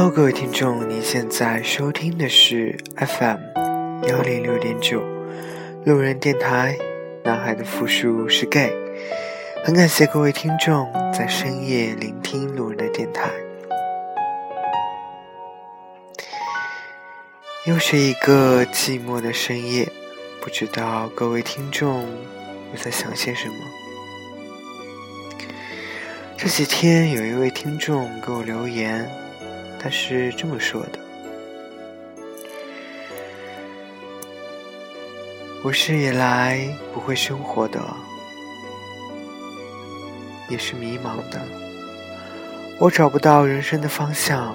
Hello，各位听众，您现在收听的是 FM 幺零六点九路人电台。男孩的复数是 gay。很感谢各位听众在深夜聆听路人的电台。又是一个寂寞的深夜，不知道各位听众又在想些什么？这几天有一位听众给我留言。他是这么说的：“我是以来不会生活的，也是迷茫的。我找不到人生的方向，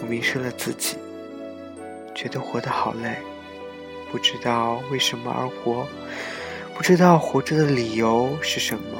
我迷失了自己，觉得活得好累，不知道为什么而活，不知道活着的理由是什么。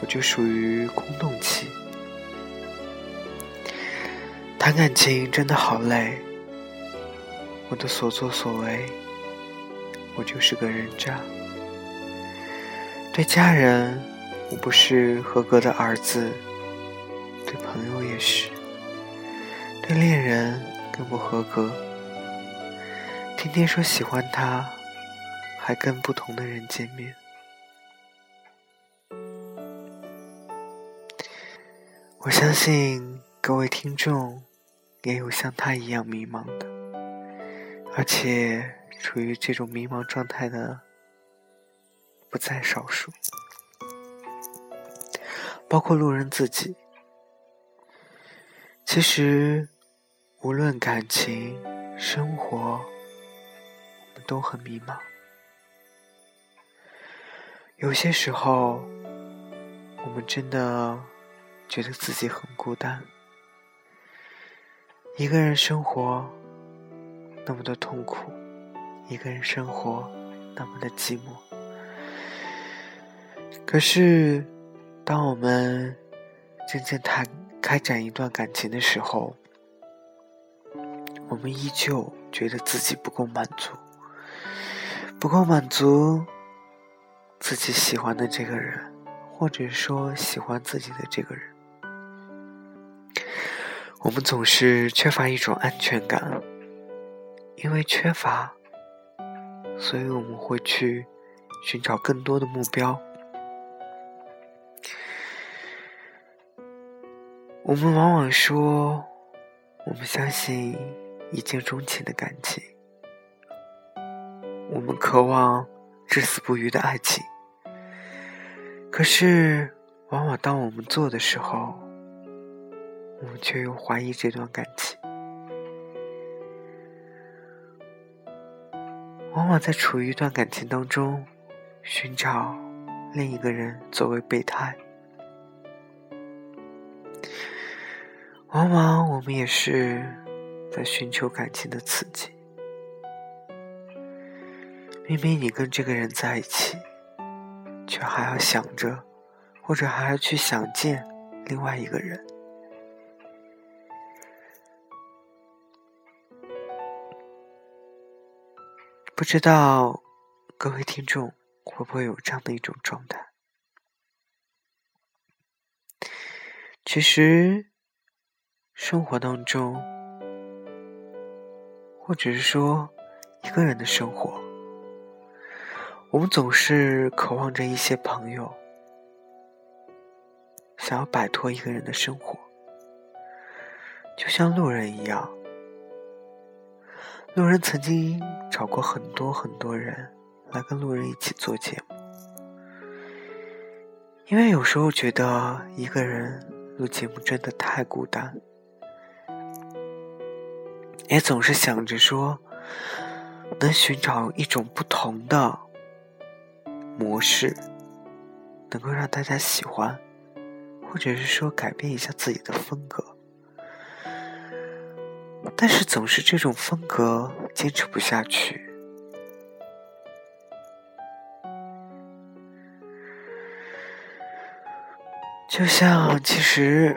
我就属于空洞期。”谈感情真的好累，我的所作所为，我就是个人渣。对家人，我不是合格的儿子；对朋友也是，对恋人更不合格。天天说喜欢他，还跟不同的人见面。我相信各位听众。也有像他一样迷茫的，而且处于这种迷茫状态的不在少数，包括路人自己。其实，无论感情、生活，我们都很迷茫。有些时候，我们真的觉得自己很孤单。一个人生活那么的痛苦，一个人生活那么的寂寞。可是，当我们渐渐谈开展一段感情的时候，我们依旧觉得自己不够满足，不够满足自己喜欢的这个人，或者说喜欢自己的这个人。我们总是缺乏一种安全感，因为缺乏，所以我们会去寻找更多的目标。我们往往说，我们相信一见钟情的感情，我们渴望至死不渝的爱情。可是，往往当我们做的时候，我们却又怀疑这段感情，往往在处于一段感情当中，寻找另一个人作为备胎。往往我们也是在寻求感情的刺激。明明你跟这个人在一起，却还要想着，或者还要去想见另外一个人。不知道各位听众会不会有这样的一种状态？其实，生活当中，或者是说一个人的生活，我们总是渴望着一些朋友，想要摆脱一个人的生活，就像路人一样。路人曾经找过很多很多人来跟路人一起做节目，因为有时候觉得一个人录节目真的太孤单，也总是想着说能寻找一种不同的模式，能够让大家喜欢，或者是说改变一下自己的风格。但是总是这种风格坚持不下去，就像其实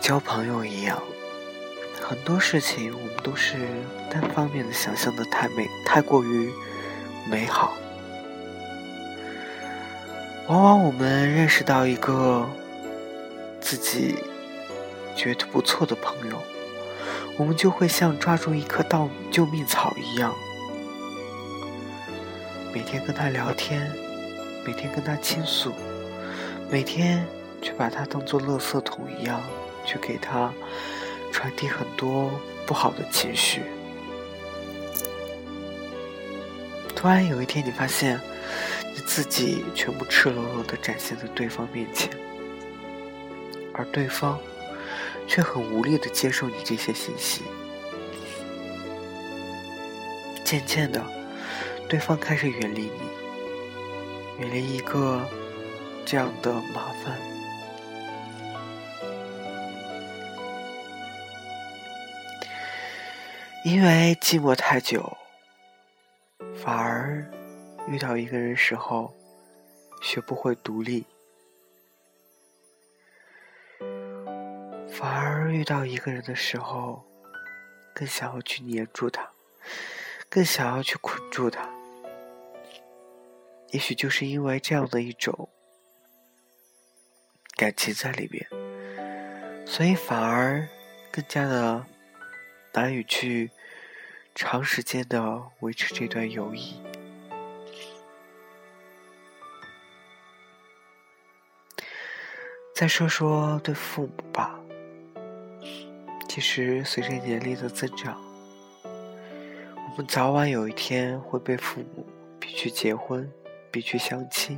交朋友一样，很多事情我们都是单方面的想象的太美，太过于美好。往往我们认识到一个自己。觉得不错的朋友，我们就会像抓住一棵稻救命草一样，每天跟他聊天，每天跟他倾诉，每天却把他当做垃圾桶一样，去给他传递很多不好的情绪。突然有一天，你发现你自己全部赤裸裸的展现在对方面前，而对方却很无力的接受你这些信息。渐渐的，对方开始远离你，远离一个这样的麻烦，因为寂寞太久。反而遇到一个人时候，学不会独立；反而遇到一个人的时候，更想要去黏住他，更想要去捆住他。也许就是因为这样的一种感情在里面，所以反而更加的难以去。长时间的维持这段友谊。再说说对父母吧，其实随着年龄的增长，我们早晚有一天会被父母逼去结婚，逼去相亲。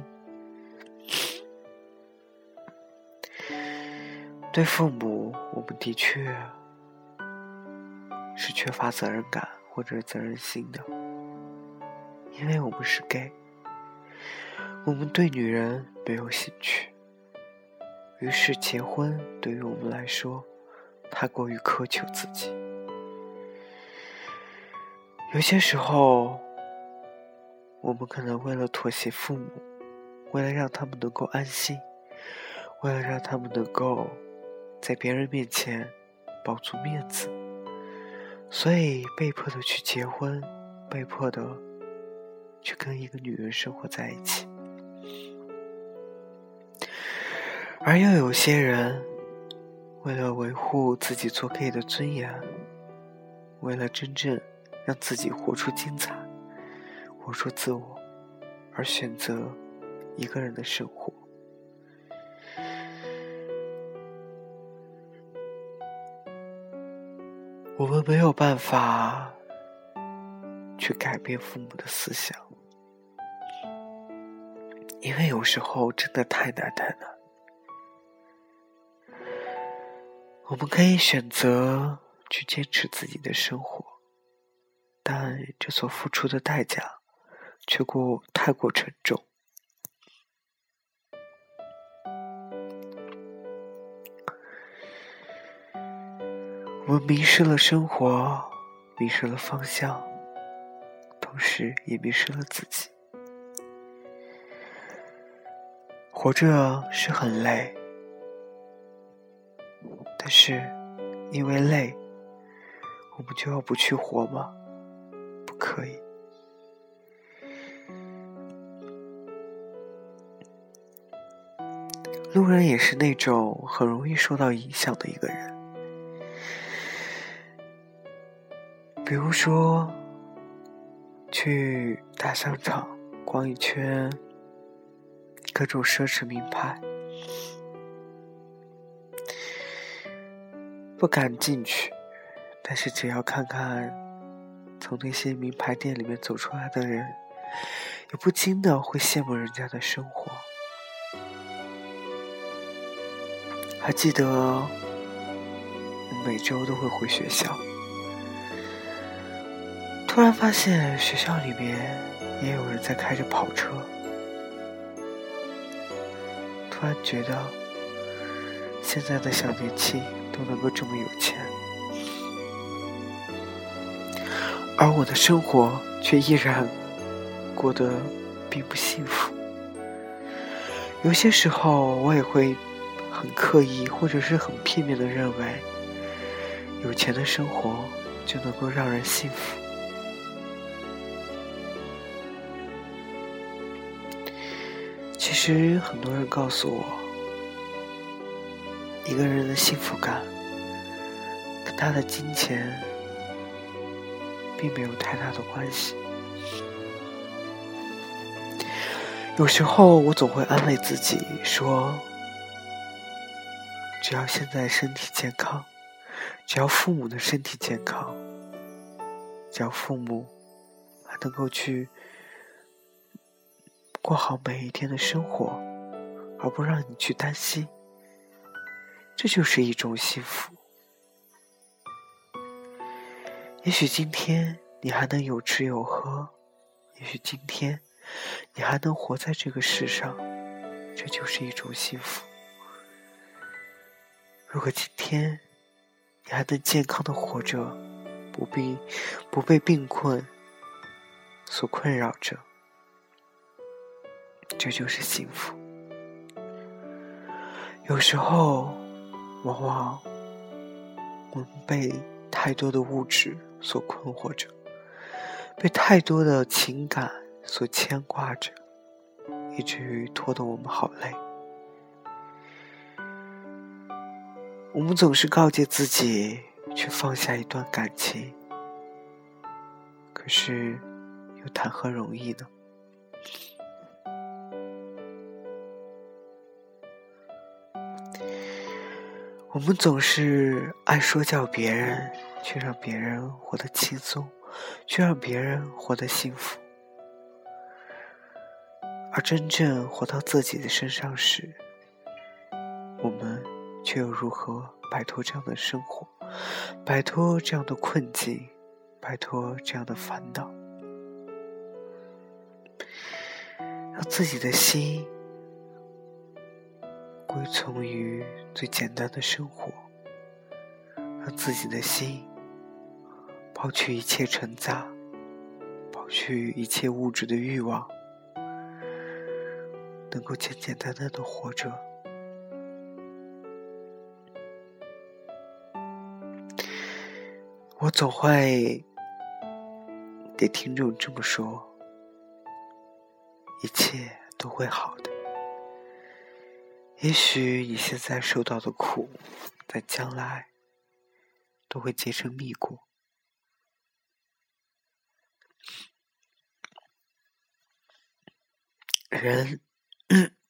对父母，我们的确是缺乏责任感。或者责任心的，因为我们是 gay，我们对女人没有兴趣，于是结婚对于我们来说太过于苛求自己。有些时候，我们可能为了妥协父母，为了让他们能够安心，为了让他们能够在别人面前保住面子。所以被迫的去结婚，被迫的去跟一个女人生活在一起，而又有些人为了维护自己做 gay 的尊严，为了真正让自己活出精彩、活出自我，而选择一个人的生活。我们没有办法去改变父母的思想，因为有时候真的太难太难。我们可以选择去坚持自己的生活，但这所付出的代价却过太过沉重。我们迷失了生活，迷失了方向，同时也迷失了自己。活着是很累，但是因为累，我们就要不去活吗？不可以。路人也是那种很容易受到影响的一个人。比如说，去大商场逛一圈，各种奢侈名牌，不敢进去，但是只要看看从那些名牌店里面走出来的人，也不禁的会羡慕人家的生活。还记得，每周都会回学校。突然发现学校里面也有人在开着跑车，突然觉得现在的小年轻都能够这么有钱，而我的生活却依然过得并不幸福。有些时候我也会很刻意或者是很片面的认为，有钱的生活就能够让人幸福。其实很多人告诉我，一个人的幸福感跟他的金钱并没有太大的关系。有时候我总会安慰自己说：“只要现在身体健康，只要父母的身体健康，只要父母还能够去过好每一天的生活，而不让你去担心，这就是一种幸福。也许今天你还能有吃有喝，也许今天……”你还能活在这个世上，这就是一种幸福。如果今天你还能健康的活着，不必不被病困所困扰着，这就是幸福。有时候，往往我们被太多的物质所困惑着，被太多的情感。所牵挂着，以至于拖得我们好累。我们总是告诫自己去放下一段感情，可是又谈何容易呢？我们总是爱说教别人，去让别人活得轻松，去让别人活得幸福。而真正活到自己的身上时，我们却又如何摆脱这样的生活，摆脱这样的困境，摆脱这样的烦恼，让自己的心归从于最简单的生活，让自己的心抛去一切尘杂，抛去一切物质的欲望。能够简简单单的活着，我总会给听众这么说：一切都会好的。也许你现在受到的苦，在将来都会结成蜜果。人。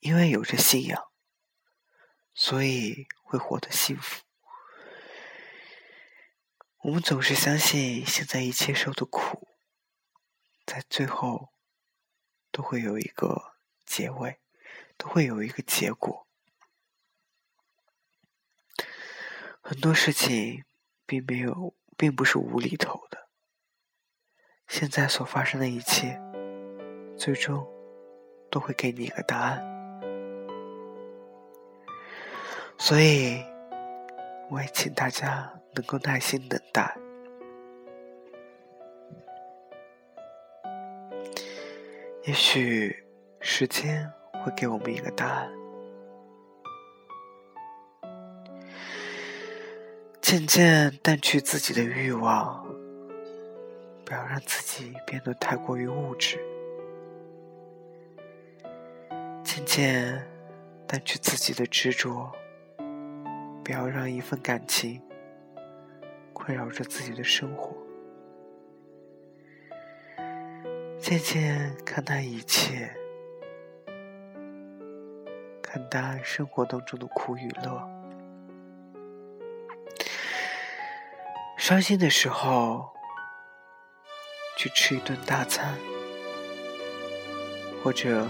因为有着信仰，所以会活得幸福。我们总是相信，现在一切受的苦，在最后都会有一个结尾，都会有一个结果。很多事情并没有，并不是无厘头的。现在所发生的一切，最终。都会给你一个答案，所以我也请大家能够耐心等待。也许时间会给我们一个答案，渐渐淡去自己的欲望，不要让自己变得太过于物质。渐渐淡去自己的执着，不要让一份感情困扰着自己的生活。渐渐看淡一切，看淡生活当中的苦与乐。伤心的时候，去吃一顿大餐，或者。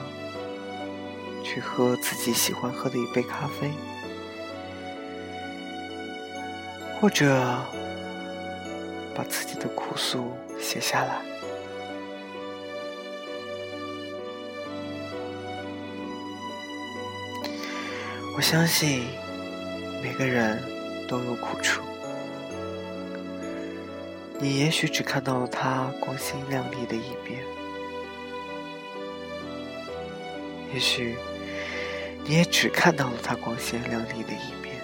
去喝自己喜欢喝的一杯咖啡，或者把自己的苦诉写下来。我相信每个人都有苦处，你也许只看到了他光鲜亮丽的一面。也许你也只看到了他光鲜亮丽的一面。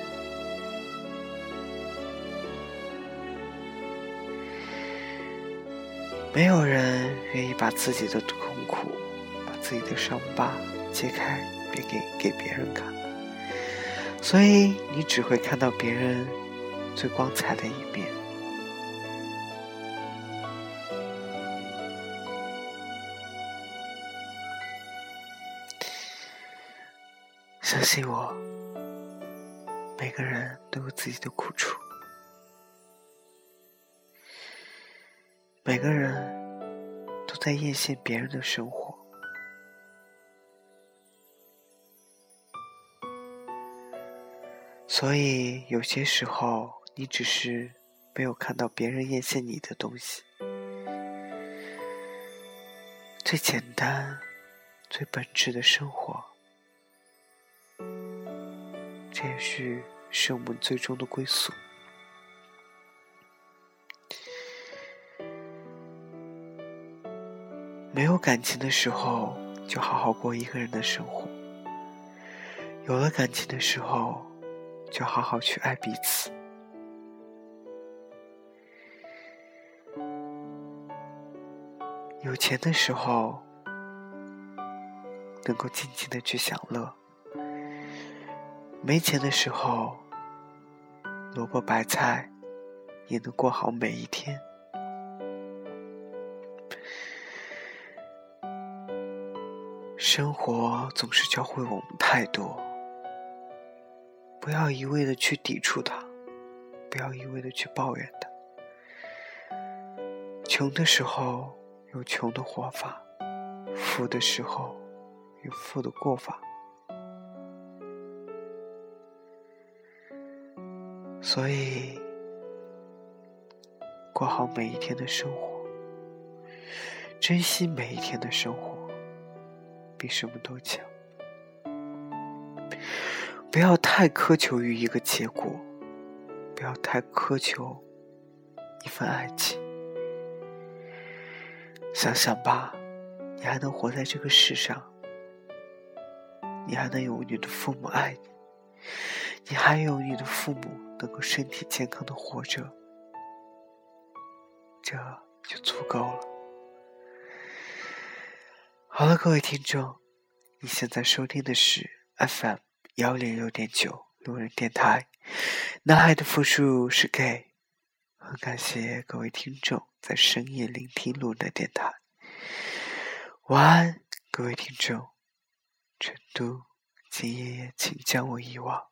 没有人愿意把自己的痛苦、把自己的伤疤揭开，别给给别人看。所以你只会看到别人最光彩的一面。相信我，每个人都有自己的苦处，每个人都在艳羡别人的生活。所以，有些时候，你只是没有看到别人艳羡你的东西。最简单、最本质的生活，这也许是我们最终的归宿。没有感情的时候，就好好过一个人的生活；有了感情的时候，就好好去爱彼此。有钱的时候，能够尽情的去享乐；没钱的时候，萝卜白菜也能过好每一天。生活总是教会我们太多。不要一味的去抵触它，不要一味的去抱怨它。穷的时候有穷的活法，富的时候有富的过法。所以，过好每一天的生活，珍惜每一天的生活，比什么都强。不要太苛求于一个结果，不要太苛求一份爱情。想想吧，你还能活在这个世上，你还能有你的父母爱你，你还有你的父母能够身体健康的活着，这就足够了。好了，各位听众，你现在收听的是 FM。幺零六点九路人电台，男孩的复数是 gay。很感谢各位听众在深夜聆听路人电台。晚安，各位听众。成都，今夜请将我遗忘。